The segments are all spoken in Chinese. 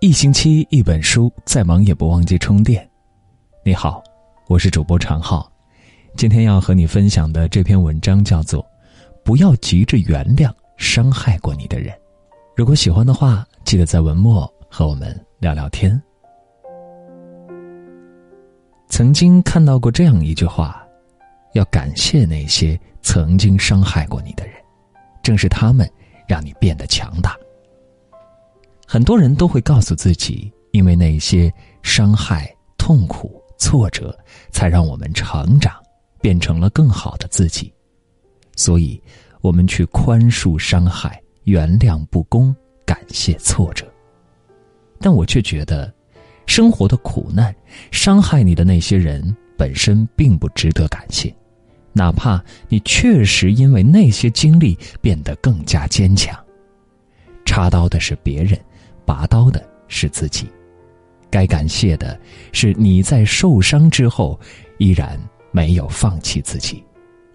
一星期一本书，再忙也不忘记充电。你好，我是主播常浩，今天要和你分享的这篇文章叫做《不要急着原谅伤害过你的人》。如果喜欢的话，记得在文末和我们聊聊天。曾经看到过这样一句话：要感谢那些曾经伤害过你的人，正是他们让你变得强大。很多人都会告诉自己，因为那些伤害、痛苦、挫折，才让我们成长，变成了更好的自己。所以，我们去宽恕伤害、原谅不公、感谢挫折。但我却觉得，生活的苦难、伤害你的那些人本身并不值得感谢，哪怕你确实因为那些经历变得更加坚强。插刀的是别人。拔刀的是自己，该感谢的是你在受伤之后依然没有放弃自己，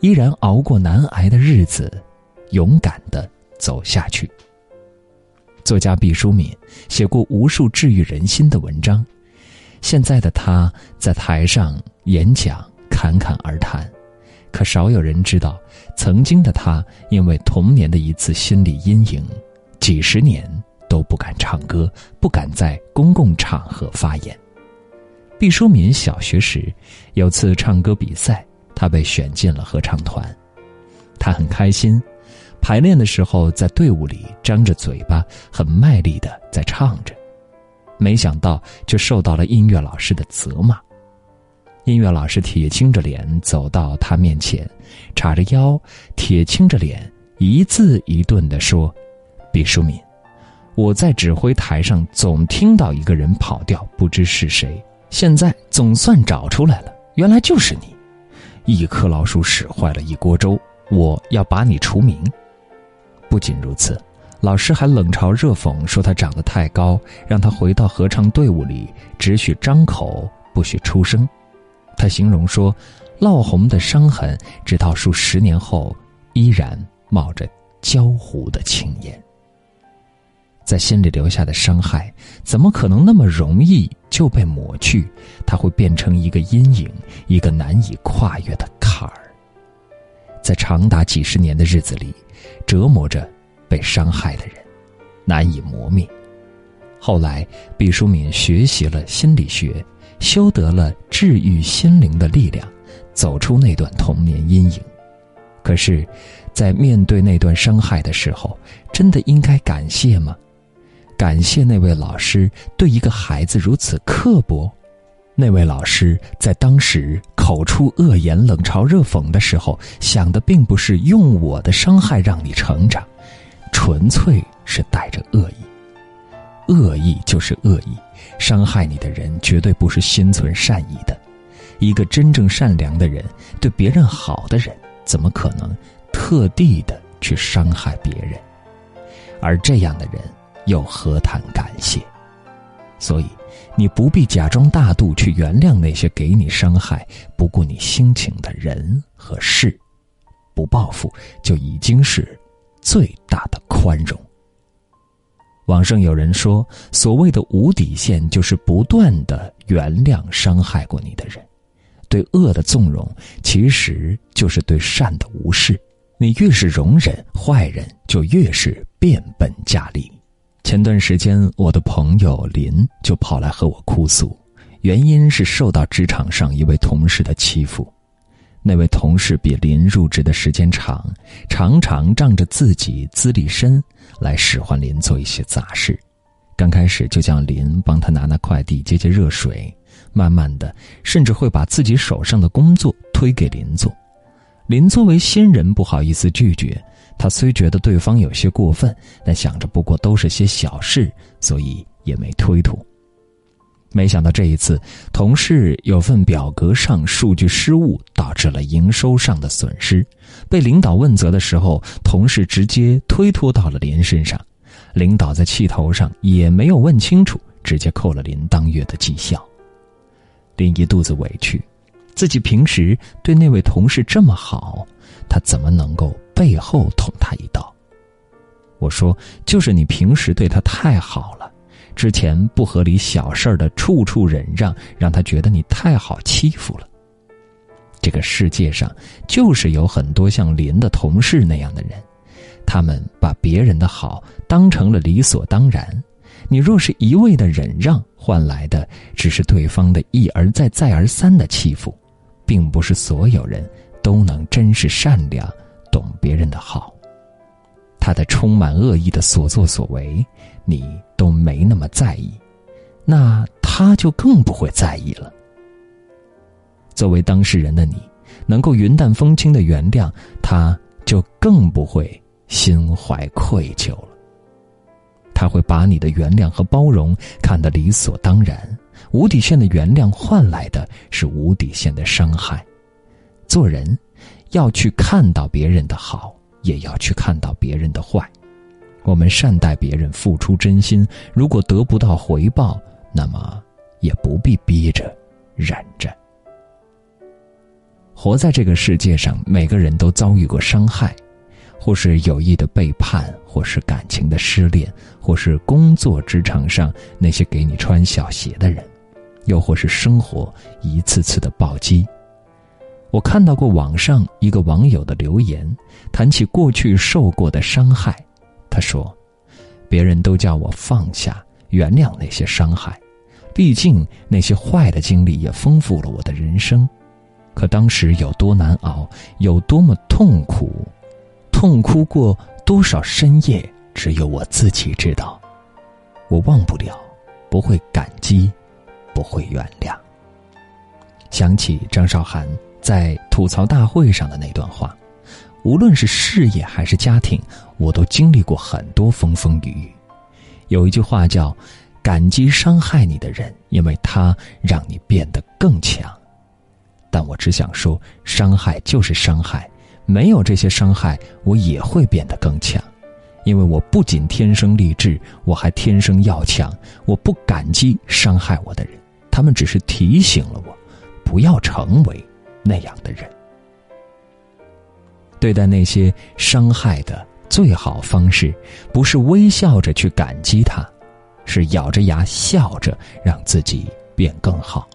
依然熬过难挨的日子，勇敢的走下去。作家毕淑敏写过无数治愈人心的文章，现在的他在台上演讲侃侃而谈，可少有人知道，曾经的他因为童年的一次心理阴影，几十年。都不敢唱歌，不敢在公共场合发言。毕淑敏小学时有次唱歌比赛，她被选进了合唱团，她很开心。排练的时候，在队伍里张着嘴巴，很卖力的在唱着，没想到就受到了音乐老师的责骂。音乐老师铁青着脸走到他面前，叉着腰，铁青着脸，一字一顿的说：“毕淑敏。”我在指挥台上总听到一个人跑调，不知是谁。现在总算找出来了，原来就是你！一颗老鼠屎坏了一锅粥，我要把你除名。不仅如此，老师还冷嘲热讽说他长得太高，让他回到合唱队伍里只许张口，不许出声。他形容说，烙红的伤痕，直到数十年后依然冒着焦糊的青烟。在心里留下的伤害，怎么可能那么容易就被抹去？它会变成一个阴影，一个难以跨越的坎儿。在长达几十年的日子里，折磨着被伤害的人，难以磨灭。后来，毕淑敏学习了心理学，修得了治愈心灵的力量，走出那段童年阴影。可是，在面对那段伤害的时候，真的应该感谢吗？感谢那位老师对一个孩子如此刻薄，那位老师在当时口出恶言、冷嘲热讽的时候，想的并不是用我的伤害让你成长，纯粹是带着恶意。恶意就是恶意，伤害你的人绝对不是心存善意的。一个真正善良的人，对别人好的人，怎么可能特地的去伤害别人？而这样的人。又何谈感谢？所以，你不必假装大度去原谅那些给你伤害、不顾你心情的人和事，不报复就已经是最大的宽容。网上有人说，所谓的无底线，就是不断的原谅伤害过你的人，对恶的纵容，其实就是对善的无视。你越是容忍坏人，就越是变本加厉。前段时间，我的朋友林就跑来和我哭诉，原因是受到职场上一位同事的欺负。那位同事比林入职的时间长，常常仗着自己资历深来使唤林做一些杂事。刚开始就叫林帮他拿拿快递、接接热水，慢慢的，甚至会把自己手上的工作推给林做。林作为新人，不好意思拒绝。他虽觉得对方有些过分，但想着不过都是些小事，所以也没推脱。没想到这一次，同事有份表格上数据失误，导致了营收上的损失。被领导问责的时候，同事直接推脱到了林身上。领导在气头上也没有问清楚，直接扣了林当月的绩效。林一肚子委屈，自己平时对那位同事这么好，他怎么能够？背后捅他一刀。我说：“就是你平时对他太好了，之前不合理小事儿的处处忍让，让他觉得你太好欺负了。这个世界上就是有很多像林的同事那样的人，他们把别人的好当成了理所当然。你若是一味的忍让，换来的只是对方的一而再、再而三的欺负，并不是所有人都能真是善良，懂别人的好。他的充满恶意的所作所为，你都没那么在意，那他就更不会在意了。作为当事人的你，能够云淡风轻的原谅，他就更不会心怀愧疚了。他会把你的原谅和包容看得理所当然，无底线的原谅换来的是无底线的伤害。做人，要去看到别人的好，也要去看到别人的坏。我们善待别人，付出真心，如果得不到回报，那么也不必逼着，忍着。活在这个世界上，每个人都遭遇过伤害，或是有意的背叛，或是感情的失恋，或是工作职场上那些给你穿小鞋的人，又或是生活一次次的暴击。我看到过网上一个网友的留言，谈起过去受过的伤害，他说：“别人都叫我放下、原谅那些伤害，毕竟那些坏的经历也丰富了我的人生。”可当时有多难熬，有多么痛苦，痛哭过多少深夜，只有我自己知道。我忘不了，不会感激，不会原谅。想起张韶涵在吐槽大会上的那段话：无论是事业还是家庭，我都经历过很多风风雨雨。有一句话叫“感激伤害你的人，因为他让你变得更强。”但我只想说，伤害就是伤害，没有这些伤害，我也会变得更强，因为我不仅天生丽质，我还天生要强。我不感激伤害我的人，他们只是提醒了我，不要成为那样的人。对待那些伤害的最好方式，不是微笑着去感激他，是咬着牙笑着让自己变更好，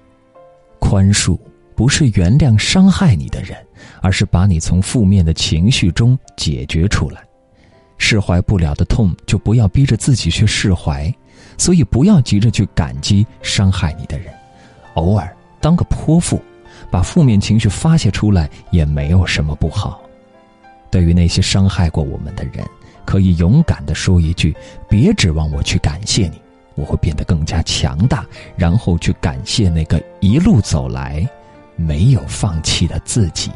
宽恕。不是原谅伤害你的人，而是把你从负面的情绪中解决出来。释怀不了的痛，就不要逼着自己去释怀。所以，不要急着去感激伤害你的人，偶尔当个泼妇，把负面情绪发泄出来也没有什么不好。对于那些伤害过我们的人，可以勇敢的说一句：“别指望我去感谢你，我会变得更加强大。”然后去感谢那个一路走来。没有放弃的自己。